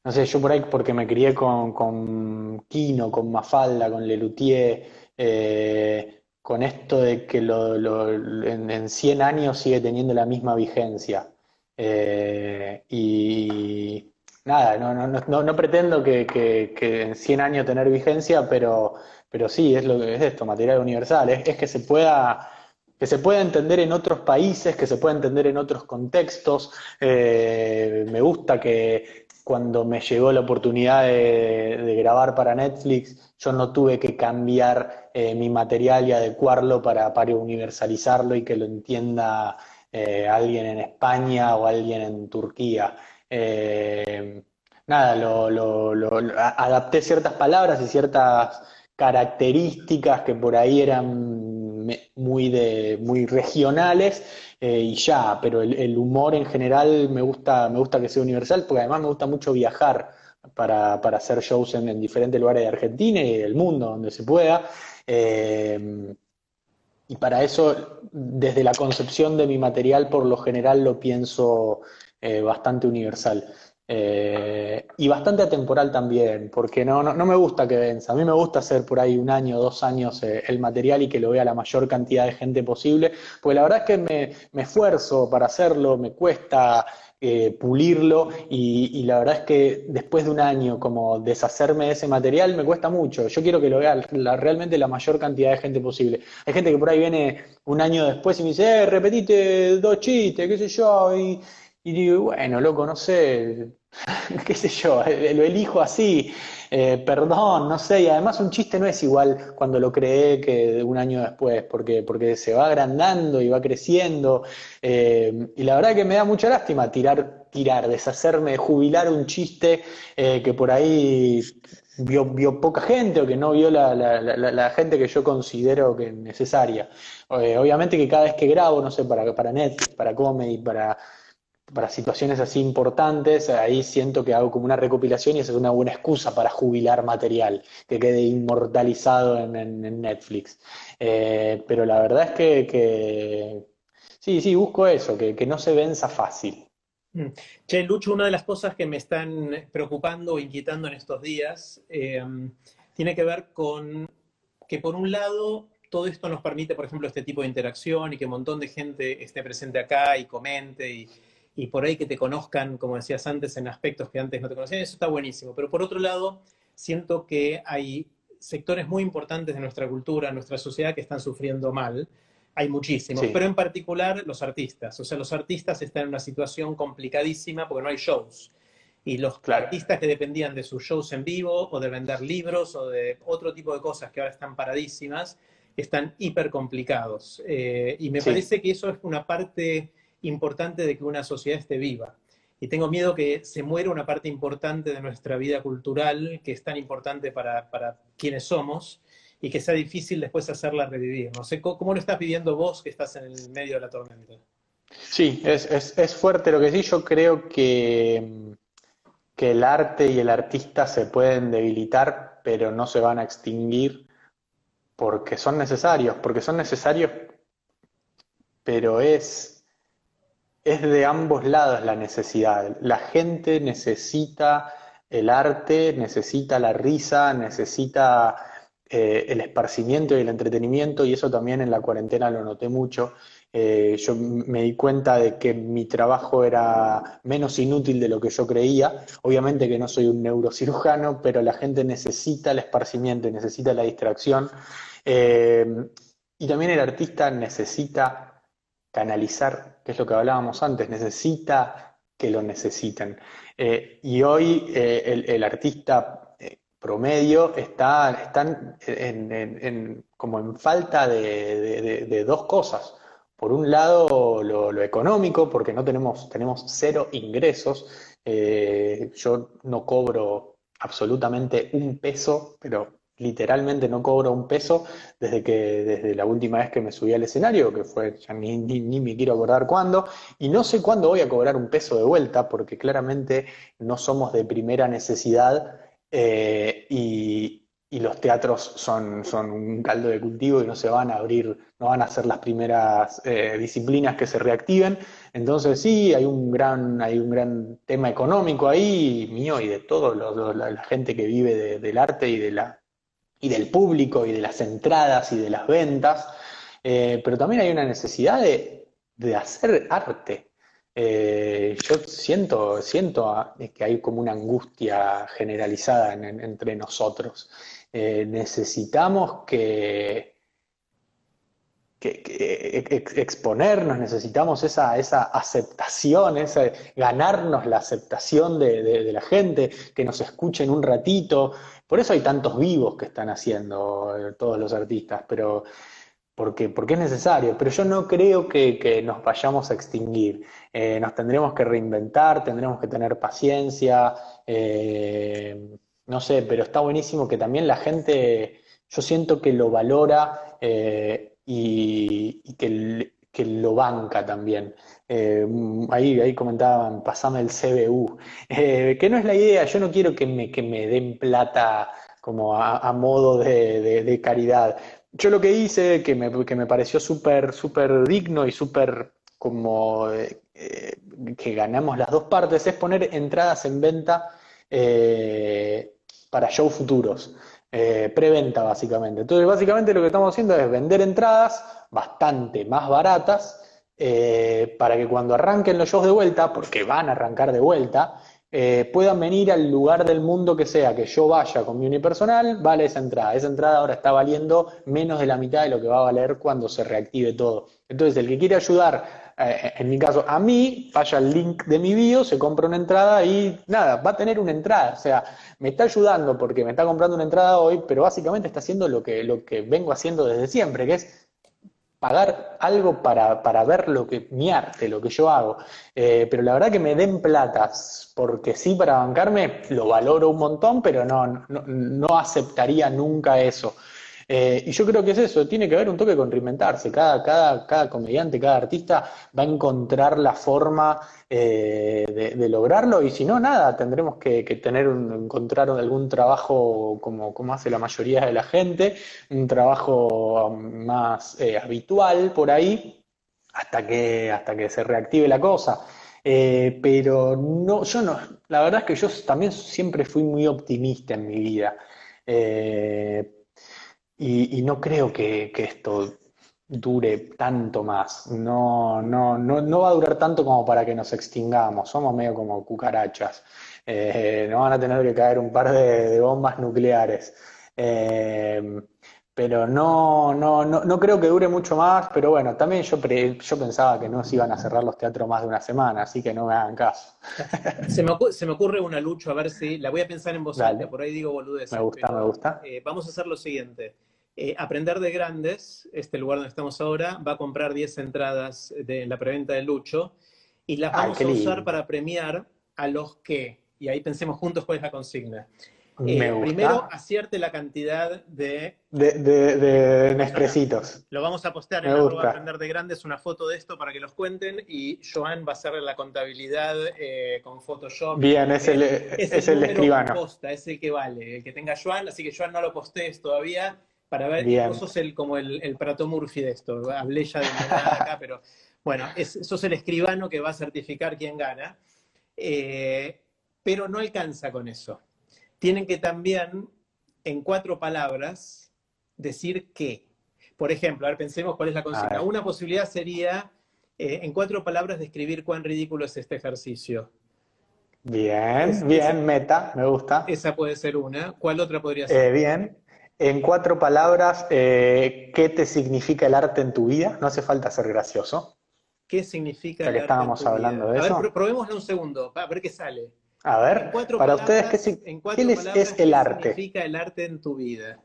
No sé, yo por ahí porque me crié con, con Kino, con Mafalda, con Lelutier, eh, con esto de que lo, en, 100 años sigue teniendo la misma vigencia. Eh, y nada, no, no, pretendo que, que, en 100 años tener vigencia, pero pero sí, es lo que es esto, material universal, es, que se pueda que se pueda entender en otros países, que se pueda entender en otros contextos. Eh, me gusta que cuando me llegó la oportunidad de, grabar para Netflix, yo no tuve que cambiar eh, mi material y adecuarlo para, para, universalizarlo y que lo entienda eh, alguien en España o alguien en Turquía. nada, lo, adapté ciertas palabras y ciertas características que por ahí eran muy, de, muy regionales eh, y ya, pero el, humor en general me gusta, me gusta que sea universal porque además me gusta mucho viajar para, hacer shows en, diferentes lugares de Argentina y del mundo donde se pueda. Eh, y para eso, desde la concepción de mi material, por lo general lo pienso eh, bastante universal. Eh, y bastante atemporal también, porque no, no, me gusta que venza. A mí me gusta hacer por ahí un año, dos años eh, el material y que lo vea la mayor cantidad de gente posible, porque la verdad es que me, esfuerzo para hacerlo, me cuesta eh, pulirlo y, la verdad es que después de un año como deshacerme de ese material me cuesta mucho. Yo quiero que lo vea realmente la mayor cantidad de gente posible. Hay gente que por ahí viene un año después y me dice, eh, repetite dos chistes, qué sé yo, y y digo, bueno, loco, no sé, *laughs* qué sé yo, eh, lo elijo así, eh, perdón, no sé, y además un chiste no es igual cuando lo creé que un año después, porque, porque se va agrandando y va creciendo, eh, y la verdad que me da mucha lástima tirar, tirar, deshacerme, jubilar un chiste que por ahí vio, vio, poca gente o que no vio la, la, gente que yo considero que es necesaria. obviamente que cada vez que grabo, no sé, para, para Netflix, para comedy, para para situaciones así importantes, ahí siento que hago como una recopilación y esa es una buena excusa para jubilar material, que quede inmortalizado en, Netflix. Eh, pero la verdad es que, sí, sí, busco eso, que, no se venza fácil. Mm. Che, Lucho, una de las cosas que me están preocupando o inquietando en estos días eh, tiene que ver con que por un lado todo esto nos permite, por ejemplo, este tipo de interacción y que un montón de gente esté presente acá y comente y, y por ahí que te conozcan, como decías antes, en aspectos que antes no te conocían, eso está buenísimo. Pero por otro lado, siento que hay sectores muy importantes de nuestra cultura, nuestra sociedad, que están sufriendo mal. Hay muchísimos, pero en particular los artistas. O sea, los artistas están en una situación complicadísima porque no hay shows. Y los artistas que dependían de sus shows en vivo o de vender libros o de otro tipo de cosas que ahora están paradísimas, están hiper complicados. Eh, y me parece que eso es una parte importante de que una sociedad esté viva. Y tengo miedo que se muera una parte importante de nuestra vida cultural, que es tan importante para, para quienes somos, y que sea difícil después hacerla revivir. No sé, ¿cómo, lo estás viviendo vos que estás en el medio de la tormenta? Sí, es, es, fuerte lo que sí. Yo creo que, que el arte y el artista se pueden debilitar, pero no se van a extinguir porque son necesarios, porque son necesarios, pero es, es de ambos lados la necesidad. La gente necesita el arte, necesita la risa, necesita eh, el esparcimiento y el entretenimiento, y eso también en la cuarentena lo noté mucho. Eh, yo me di cuenta de que mi trabajo era menos inútil de lo que yo creía. Obviamente que no soy un neurocirujano, pero la gente necesita el esparcimiento, necesita la distracción. Eh, y también el artista necesita canalizar, que es lo que hablábamos antes, necesita que lo necesiten. y hoy el, artista promedio está, en, como en falta de, dos cosas. Por un lado, lo, económico, porque no tenemos, tenemos cero ingresos. Eh, yo no cobro absolutamente un peso, pero literalmente no cobro un peso desde que desde la última vez que me subí al escenario, que fue ya ni, ni, me quiero acordar cuándo, y no sé cuándo voy a cobrar un peso de vuelta, porque claramente no somos de primera necesidad eh, y, los teatros son, son, un caldo de cultivo y no se van a abrir, no van a ser las primeras eh, disciplinas que se reactiven. Entonces sí, hay un gran, hay un gran tema económico ahí, mío y de todo, la, gente que vive del arte y, de la, y del público y de las entradas y de las ventas, eh, pero también hay una necesidad de, de hacer arte. Eh, yo siento, siento que hay como una angustia generalizada entre nosotros. Eh, necesitamos que, exponernos, necesitamos esa, esa aceptación, ganarnos la aceptación de, la gente, que nos escuchen un ratito. Por eso hay tantos vivos que están haciendo eh, todos los artistas, pero porque, porque es necesario, pero yo no creo que, nos vayamos a extinguir. Eh, nos tendremos que reinventar, tendremos que tener paciencia, eh, no sé, pero está buenísimo que también la gente, yo siento que lo valora eh, y, que, que, lo banca también. ahí, ahí comentaban, pasame el CBU, *laughs* que no es la idea, yo no quiero que me, que me den plata como a, modo de caridad, yo lo que hice, que me, que me pareció súper súper digno y súper como eh, que ganamos las dos partes, es poner entradas en venta eh, para shows futuros. Eh, preventa básicamente. Entonces básicamente lo que estamos haciendo es vender entradas bastante más baratas para que cuando arranquen los shows de vuelta, porque van a arrancar de vuelta, eh, puedan venir al lugar del mundo que sea, que yo vaya con mi unipersonal, vale esa entrada. Esa entrada ahora está valiendo menos de la mitad de lo que va a valer cuando se reactive todo. Entonces, el que quiere ayudar, eh, en mi caso, a mí, vaya al link de mi bio, se compra una entrada y nada, va a tener una entrada. O sea, me está ayudando porque me está comprando una entrada hoy, pero básicamente está haciendo lo que, lo que vengo haciendo desde siempre, que es pagar algo para, para, ver lo que mi arte, lo que yo hago. Eh, pero la verdad que me den platas, porque sí para bancarme, lo valoro un montón, pero no, no aceptaría nunca eso. Eh, y yo creo que es eso, tiene que haber un toque con reinventarse. Cada, cada, cada comediante, cada artista va a encontrar la forma eh, de, lograrlo y si no, nada, tendremos que, tener encontrar algún trabajo como, como hace la mayoría de la gente, un trabajo um, más eh, habitual por ahí hasta que, hasta que se reactive la cosa. pero no, yo no, la verdad es que yo también siempre fui muy optimista en mi vida. Y, no creo que, esto dure tanto más. No, no, no, no, va a durar tanto como para que nos extingamos. Somos medio como cucarachas. Eh, nos van a tener que caer un par de, bombas nucleares. Eh, pero no, no, no, no creo que dure mucho más, pero bueno, también yo, yo pensaba que no se iban a cerrar los teatros más de una semana, así que no me hagan caso. *laughs* se, me ocurre, una lucha, a ver si, la voy a pensar en voz alta, por ahí digo boludez. Me gusta, me gusta. Eh, vamos a hacer lo siguiente. Eh, Aprender de Grandes, este lugar donde estamos ahora, va a comprar 10 entradas de la preventa de Lucho y las vamos a usar para premiar a los que, y ahí pensemos juntos cuál es la consigna, Eh, primero, acierte la cantidad de... De, de, de Lo vamos a postear en a Aprender de Grandes, una foto de esto para que los cuenten y Joan va a hacer la contabilidad eh, con Photoshop. Bien, es el, es, el, escribano. es el que vale, el que tenga Joan, así que Joan no lo postees todavía para ver, vos sos el, como el, el Prato Murphy de esto, hablé ya de nada acá, pero bueno, es, sos el escribano que va a certificar quién gana, eh, pero no alcanza con eso tienen que también, en cuatro palabras, decir qué. Por ejemplo, a ver, pensemos cuál es la consigna. Una posibilidad sería, eh, en cuatro palabras, describir cuán ridículo es este ejercicio. Bien, bien, meta, me gusta. Esa puede ser una. ¿Cuál otra podría ser? Eh, bien. En cuatro palabras, eh, ¿qué te significa el arte en tu vida? No hace falta ser gracioso. ¿Qué significa el arte estábamos en tu hablando de eso. A ver, probémoslo un segundo, a ver qué sale. A ver, para ustedes, ¿qué, es, el arte? ¿Qué significa el arte en tu vida?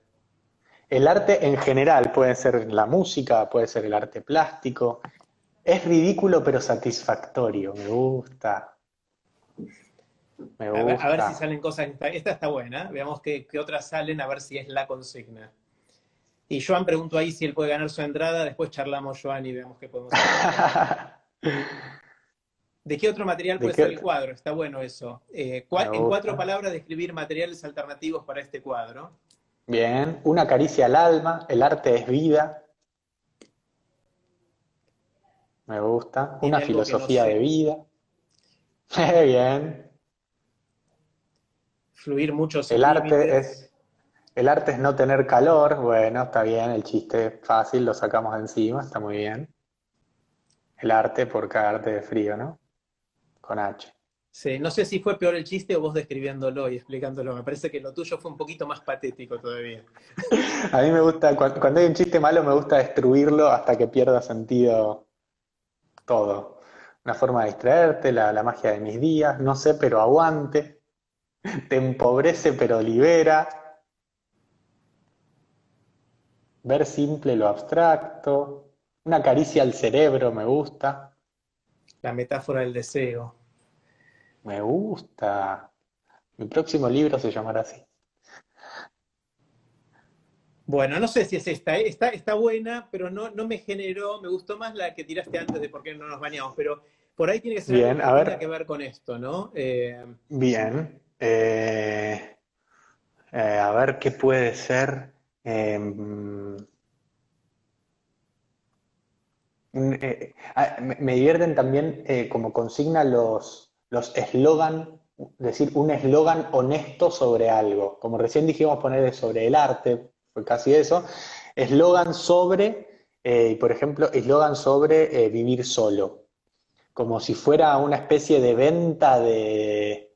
El arte en general puede ser la música, puede ser el arte plástico. Es ridículo pero satisfactorio, me gusta. Me gusta. A, ver, si salen cosas. Esta está buena, veamos qué, qué, otras salen, a ver si es la consigna. Y Joan pregunto ahí si él puede ganar su entrada, después charlamos Joan y veamos qué podemos hacer. *laughs* ¿De qué otro material puede ser el cuadro? Está bueno eso. Eh, en cuatro palabras describir materiales alternativos para este cuadro. Bien, una caricia al alma, el arte es vida. Me gusta. Una filosofía de vida. *laughs* Bien. Fluir mucho. El arte es el arte es no tener calor. Bueno, está bien, el chiste fácil, lo sacamos encima, está muy bien. El arte por cagarte de frío, ¿no? con H. Sí, no sé si fue peor el chiste o vos describiéndolo y explicándolo. Me parece que lo tuyo fue un poquito más patético todavía. *laughs* A mí me gusta, cuando hay un chiste malo, me gusta destruirlo hasta que pierda sentido todo. Una forma de distraerte, la, la magia de mis días, no sé, pero aguante. Te empobrece, pero libera. Ver simple lo abstracto. Una caricia al cerebro me gusta. La metáfora del deseo. Me gusta. Mi próximo libro se llamará así. Bueno, no sé si es esta, ¿eh? está, está buena, pero no, no me generó, me gustó más la que tiraste antes de por qué no nos bañamos, pero por ahí tiene que ser Bien, algo que que ver con esto, ¿no? Eh, Bien. Eh, a ver qué puede ser. Ah, me, divierten también como consigna los, eslogan, decir un eslogan honesto sobre algo. Como recién dijimos poner sobre el arte, fue casi eso. Eslogan sobre, eh, por ejemplo, eslogan sobre eh, vivir solo. Como si fuera una especie de venta de,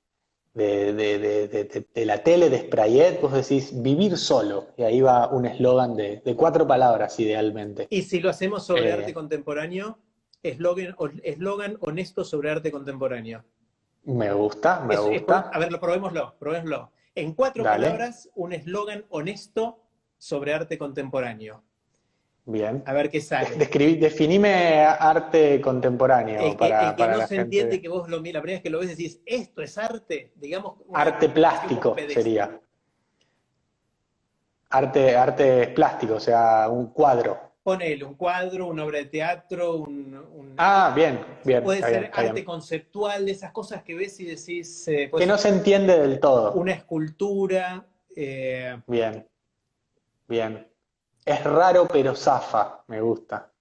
de, la tele de Sprayet, vos decís vivir solo, y ahí va un eslogan de, cuatro palabras idealmente. ¿Y si lo hacemos sobre eh, arte contemporáneo? Eslogan honesto sobre arte contemporáneo. Me gusta, me gusta. a ver, probémoslo, probémoslo. En cuatro palabras, un eslogan honesto sobre arte contemporáneo. Bien. A ver qué sale. definime arte contemporáneo. para, que no se entiende que vos lo la primera vez que lo ves decís, esto es arte, digamos. arte plástico sería. Arte, arte plástico, o sea, un cuadro ponele un cuadro, una obra de teatro, un... ah, bien, bien. Puede ser arte conceptual, de esas cosas que ves y decís... Eh, que no se entiende del todo. Una escultura. Eh, bien, bien. Es raro pero zafa, me gusta.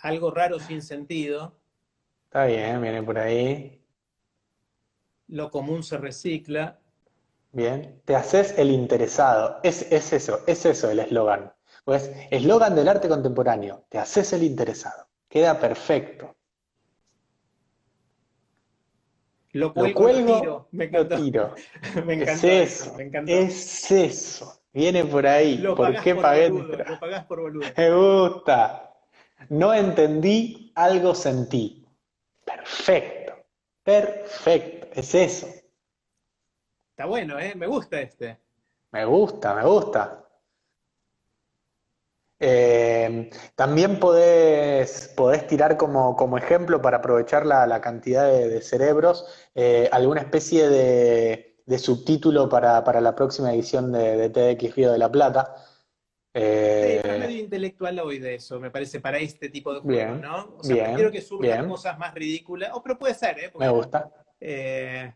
Algo raro sin sentido. Está bien, viene por ahí. Lo común se recicla. Bien, te haces el interesado. Es, es eso, es eso el eslogan. Pues, eslogan del arte contemporáneo, te haces el interesado. Queda perfecto. Lo cuelgo, lo Me tiro. *laughs* me encantó. Es eso, Es eso. Viene por ahí. ¿Por qué pagué? Lo pagás por boludo. Me gusta. No entendí, algo sentí. Perfecto. Perfecto. Es eso. Está bueno, ¿eh? Me gusta este. Me gusta, me gusta. Eh, también podés, podés tirar como, como, ejemplo para aprovechar la, cantidad de, cerebros eh, alguna especie de subtítulo para, la próxima edición de, TDX Río de la Plata. Eh, sí, medio intelectual hoy de eso, me parece, para este tipo de juegos, ¿no? O sea, quiero que suban cosas más ridículas, o, pero puede ser, ¿eh? me gusta. Eh,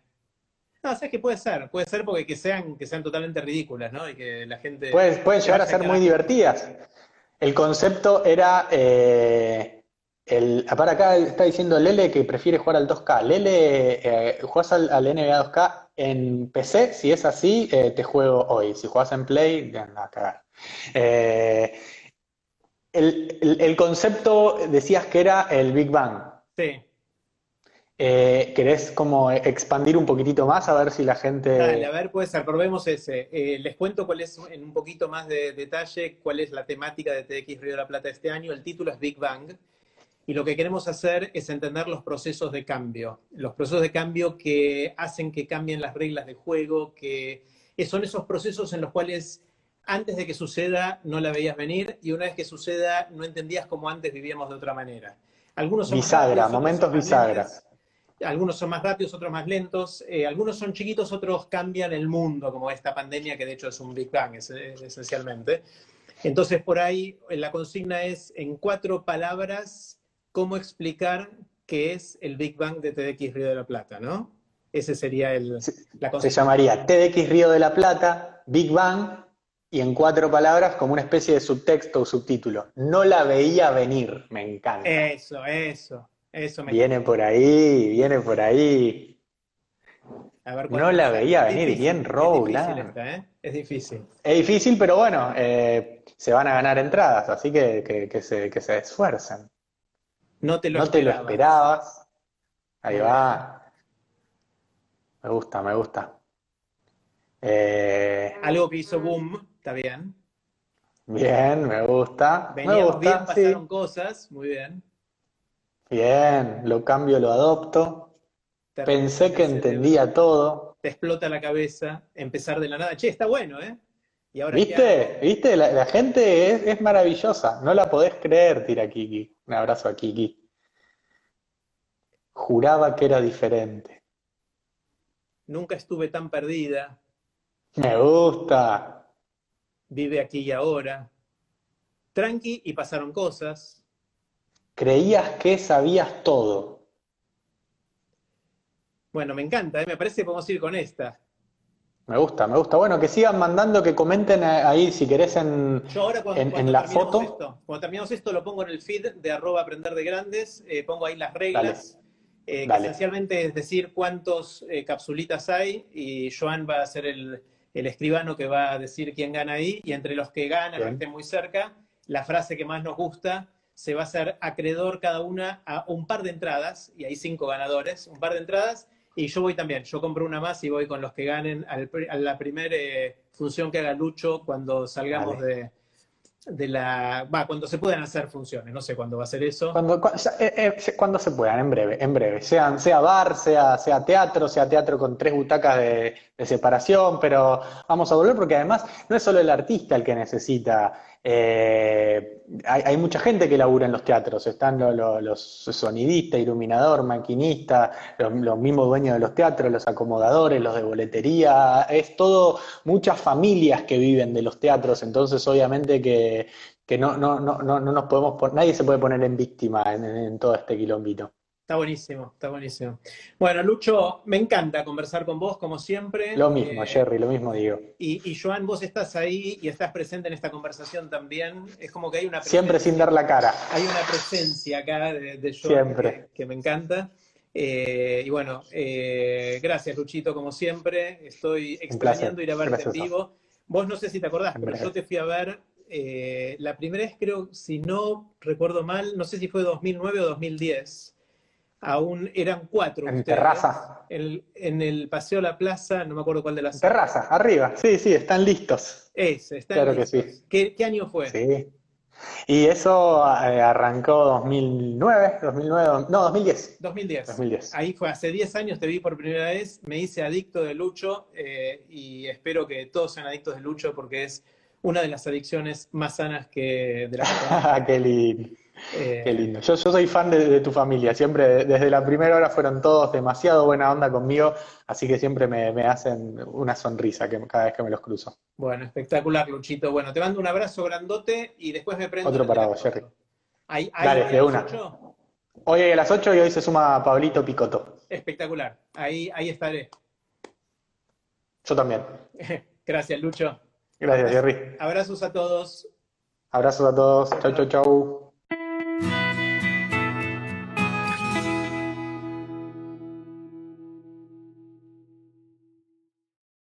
no, sabes que puede ser, puede ser porque que sean, que sean totalmente ridículas, ¿no? Y que la gente... pueden llegar a ser muy divertidas. El concepto era... Eh, el, para acá está diciendo Lele que prefiere jugar al 2K. Lele, eh, ¿juegas al, NBA 2K en PC? Si es así, eh, te juego hoy. Si juegas en Play, a cagar. Eh, el, concepto decías que era el Big Bang. Sí. Eh, ¿Querés como expandir un poquitito más a ver si la gente... Dale, a ver, puede ser, probemos ese. les cuento cuál es, en un poquito más de detalle, cuál es la temática de TX Río de la Plata este año. El título es Big Bang. Y lo que queremos hacer es entender los procesos de cambio, los procesos de cambio que hacen que cambien las reglas de juego, que son esos procesos en los cuales antes de que suceda no la veías venir y una vez que suceda no entendías cómo antes vivíamos de otra manera. Algunos son bisagra, momentos bisagras. Algunos son más rápidos, otros más lentos. Eh, algunos son chiquitos, otros cambian el mundo, como esta pandemia que de hecho es un Big Bang esencialmente. Entonces por ahí la consigna es en cuatro palabras cómo explicar qué es el Big Bang de TDX Río de la Plata, ¿no? Ese sería el, la Se llamaría TDX Río de la Plata, Big Bang, y en cuatro palabras como una especie de subtexto o subtítulo. No la veía venir, me encanta. Eso, eso, eso me Viene por ahí, viene por ahí. no la veía venir, bien Row, ¿eh? Es difícil. Es difícil, pero bueno, eh, se van a ganar entradas, así que, que, se, que se esfuercen. No te lo, esperabas. Ahí va. Me gusta, me gusta. Eh, Algo que hizo boom, está bien. Bien, me gusta. Veníamos bien, pasaron cosas, muy bien. Bien, lo cambio, lo adopto. Pensé que entendía todo. Te explota la cabeza, empezar de la nada. Che, está bueno, ¿eh? ¿Viste? ¿Viste? La, gente es, maravillosa. No la podés creer, tira Kiki. Un abrazo a Kiki. Juraba que era diferente. Nunca estuve tan perdida. Me gusta. Vive aquí y ahora. Tranqui y pasaron cosas. Creías que sabías todo. Bueno, me encanta, ¿eh? me parece que podemos ir con esta. Me gusta, me gusta. Bueno, que sigan mandando, que comenten ahí si querés en, en, la foto. cuando terminamos esto, lo pongo en el feed de arroba aprender de grandes, eh, pongo ahí las reglas, eh, que esencialmente es decir cuántos eh, capsulitas hay, y Joan va a ser el, escribano que va a decir quién gana ahí, y entre los que ganan, que estén muy cerca, la frase que más nos gusta se va a hacer acreedor cada una a un par de entradas, y hay cinco ganadores, un par de entradas, y yo voy también, yo compro una más y voy con los que ganen a la primera eh, función que haga Lucho cuando salgamos de, de la... Va, cuando se puedan hacer funciones, no sé cuándo va a ser eso. Cuando, eh, eh, cuando, se puedan, en breve, en breve. Sean, sea bar, sea, sea teatro, sea teatro con tres butacas de, de separación, pero vamos a volver porque además no es solo el artista el que necesita eh, hay, mucha gente que labura en los teatros, están los, sonidistas, iluminador, maquinista, los, mismos dueños de los teatros, los acomodadores, los de boletería, es todo, muchas familias que viven de los teatros, entonces obviamente que, no, no, no, no, nos podemos, nadie se puede poner en víctima en todo este quilombito. Está buenísimo, está buenísimo. Bueno, Lucho, me encanta conversar con vos, como siempre. Lo mismo, eh, Jerry, lo mismo digo. Y, Joan, vos estás ahí y estás presente en esta conversación también. Es como que hay una Siempre sin dar la cara. Hay una presencia acá de, de Joan Que, me encanta. Eh, y bueno, eh, gracias, Luchito, como siempre. Estoy extrañando ir a verte en vivo. Vos no sé si te acordás, pero yo te fui a ver la primera vez, creo, si no recuerdo mal, no sé si fue 2009 o 2010 aún eran cuatro. En terraza. en el Paseo la Plaza, no me acuerdo cuál de las. Terraza, arriba, sí, sí, están listos. Ese, están claro que sí. ¿Qué, año fue? Sí. Y eso eh, arrancó 2009, 2009, no, 2010. 2010. 2010. Ahí fue, hace 10 años te vi por primera vez, me hice adicto de Lucho eh, y espero que todos sean adictos de Lucho porque es una de las adicciones más sanas que de la *laughs* Qué lindo. Eh, Qué lindo. Yo, soy fan de, tu familia. Siempre, desde la primera hora, fueron todos demasiado buena onda conmigo. Así que siempre me, hacen una sonrisa que, cada vez que me los cruzo. Bueno, espectacular, Luchito. Bueno, te mando un abrazo grandote y después me prendo. Otro para vos, Jerry. Ahí, Dale, de una. Hoy a las 8 y hoy se suma Pablito Picoto. Espectacular. Ahí, ahí estaré. Yo también. *laughs* Gracias, Lucho. Gracias, Jerry. Abrazos a todos. Abrazos a todos. Chau, chau, chau.